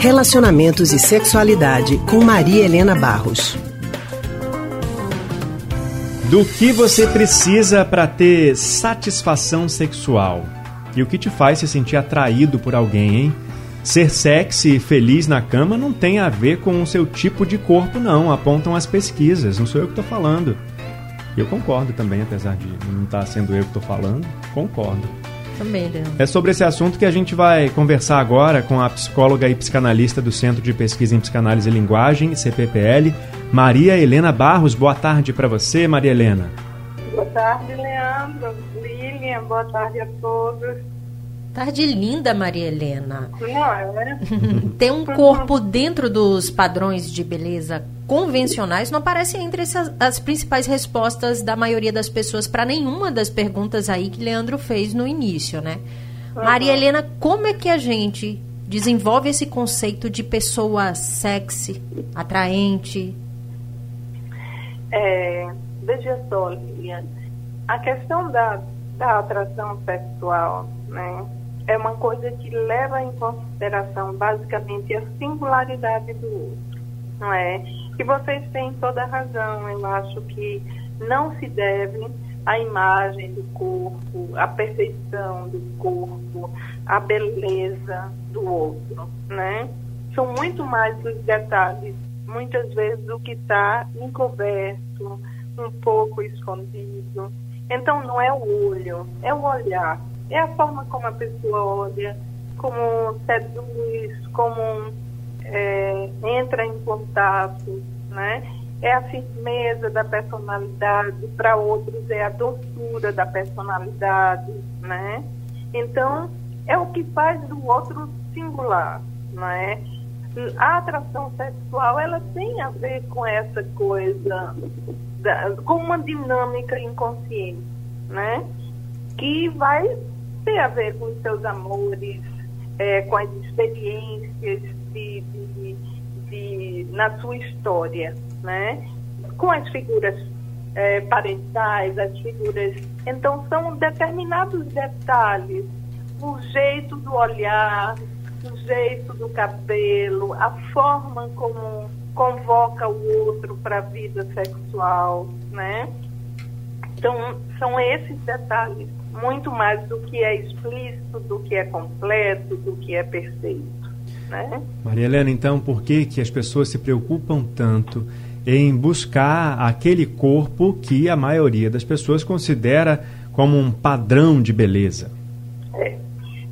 Relacionamentos e Sexualidade com Maria Helena Barros. Do que você precisa para ter satisfação sexual? E o que te faz se sentir atraído por alguém, hein? Ser sexy e feliz na cama não tem a ver com o seu tipo de corpo, não. Apontam as pesquisas, não sou eu que estou falando. Eu concordo também, apesar de não estar tá sendo eu que estou falando, concordo. Também, Leandro. É sobre esse assunto que a gente vai conversar agora com a psicóloga e psicanalista do Centro de Pesquisa em Psicanálise e Linguagem, CPPL, Maria Helena Barros. Boa tarde para você, Maria Helena. Boa tarde, Leandro. Lilian, boa tarde a todos. Tarde linda, Maria Helena. Não? Tem um corpo dentro dos padrões de beleza convencionais, não aparece entre essas, as principais respostas da maioria das pessoas para nenhuma das perguntas aí que Leandro fez no início, né? Uhum. Maria Helena, como é que a gente desenvolve esse conceito de pessoa sexy, atraente? É, veja só, Lilian, a questão da, da atração sexual, né? É uma coisa que leva em consideração basicamente a singularidade do outro, não é? E vocês têm toda a razão, eu acho que não se deve a imagem do corpo, a perfeição do corpo, a beleza do outro, né? São muito mais os detalhes, muitas vezes o que está encoberto, um pouco escondido. Então não é o olho, é o olhar, é a forma como a pessoa olha, como seduz, como é, entra em contato, né? É a firmeza da personalidade, para outros é a doçura da personalidade, né? Então, é o que faz do outro singular, né? A atração sexual, ela tem a ver com essa coisa, da, com uma dinâmica inconsciente, né? Que vai ter a ver com os seus amores, é, com as experiências de, de, de, na sua história, né? Com as figuras é, parentais, as figuras. Então, são determinados detalhes, o jeito do olhar, o jeito do cabelo, a forma como convoca o outro para a vida sexual, né? Então, são esses detalhes muito mais do que é explícito, do que é completo, do que é perfeito. Né? Maria Helena, então, por que, que as pessoas se preocupam tanto em buscar aquele corpo que a maioria das pessoas considera como um padrão de beleza? É,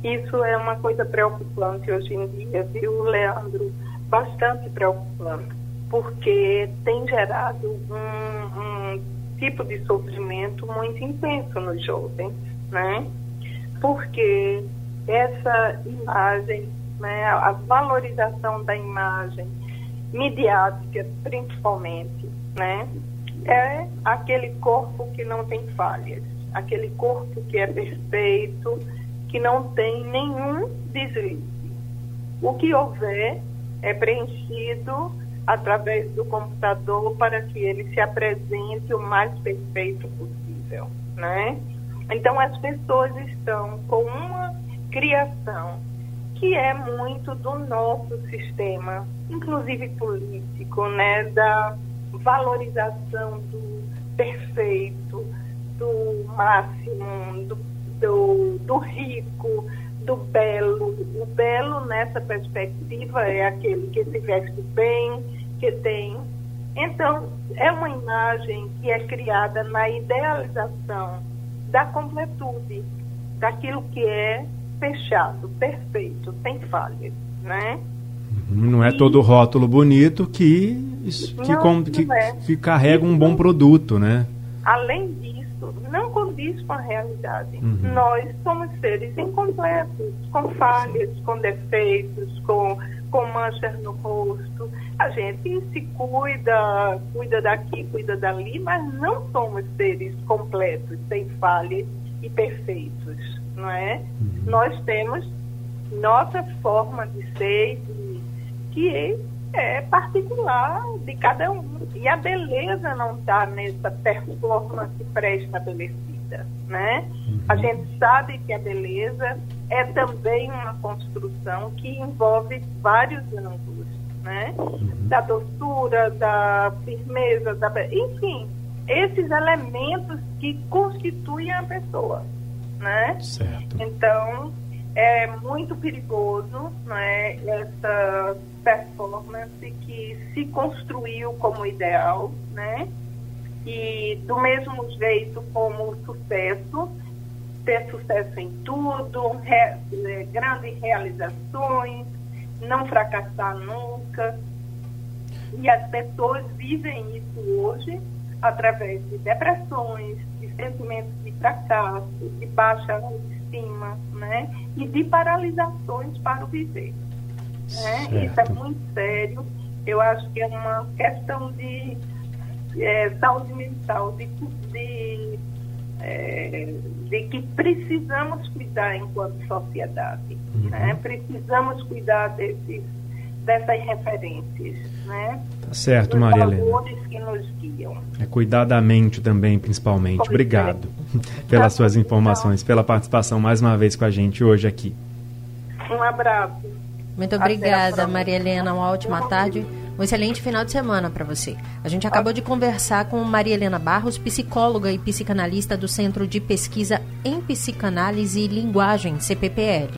isso é uma coisa preocupante hoje em dia, viu, Leandro? Bastante preocupante, porque tem gerado um, um tipo de sofrimento muito intenso nos jovens né? Porque essa imagem, né, a valorização da imagem midiática, principalmente, né, é aquele corpo que não tem falhas, aquele corpo que é perfeito, que não tem nenhum deslize. O que houver é preenchido através do computador para que ele se apresente o mais perfeito possível, né? Então, as pessoas estão com uma criação que é muito do nosso sistema, inclusive político, né, da valorização do perfeito, do máximo, do, do, do rico, do belo. O belo, nessa perspectiva, é aquele que se veste bem, que tem. Então, é uma imagem que é criada na idealização da completude, daquilo que é fechado, perfeito, sem falhas, né? Uhum, não é todo rótulo bonito que, que, não, com, que, é. que carrega um bom produto, né? Além disso, não condiz com a realidade. Uhum. Nós somos seres incompletos, com falhas, com defeitos, com, com manchas no rosto. A gente se cuida, cuida daqui, cuida dali, mas não somos seres completos, sem falhas e perfeitos, não é? Uhum. Nós temos nossa forma de ser que é particular de cada um. E a beleza não está nessa performance pré-estabelecida, né? Uhum. A gente sabe que a beleza é também uma construção que envolve vários ângulos, né? Uhum. Da doçura, da firmeza, da... enfim, esses elementos que constituem a pessoa, né? Certo. Então, é muito perigoso, né? Essa performance que se construiu como ideal, né? E do mesmo jeito como o sucesso, ter sucesso em tudo, re, é, grandes realizações, não fracassar nunca. E as pessoas vivem isso hoje através de depressões, de sentimentos de fracasso, de baixa autoestima, né? E de paralisações para o viver. Né? Isso é muito sério. Eu acho que é uma questão de é, saúde mental, de, de, é, de, que precisamos cuidar enquanto sociedade. Uhum. Né? Precisamos cuidar desses, dessas referências. Né? Tá certo, Maria Helena. que nos guiam. É cuidar da mente também, principalmente. Pois Obrigado é. pelas suas informações, pela participação mais uma vez com a gente hoje aqui. Um abraço. Muito obrigada, Maria Helena. Uma ótima tarde. Um excelente final de semana para você. A gente acabou de conversar com Maria Helena Barros, psicóloga e psicanalista do Centro de Pesquisa em Psicanálise e Linguagem, CPPL.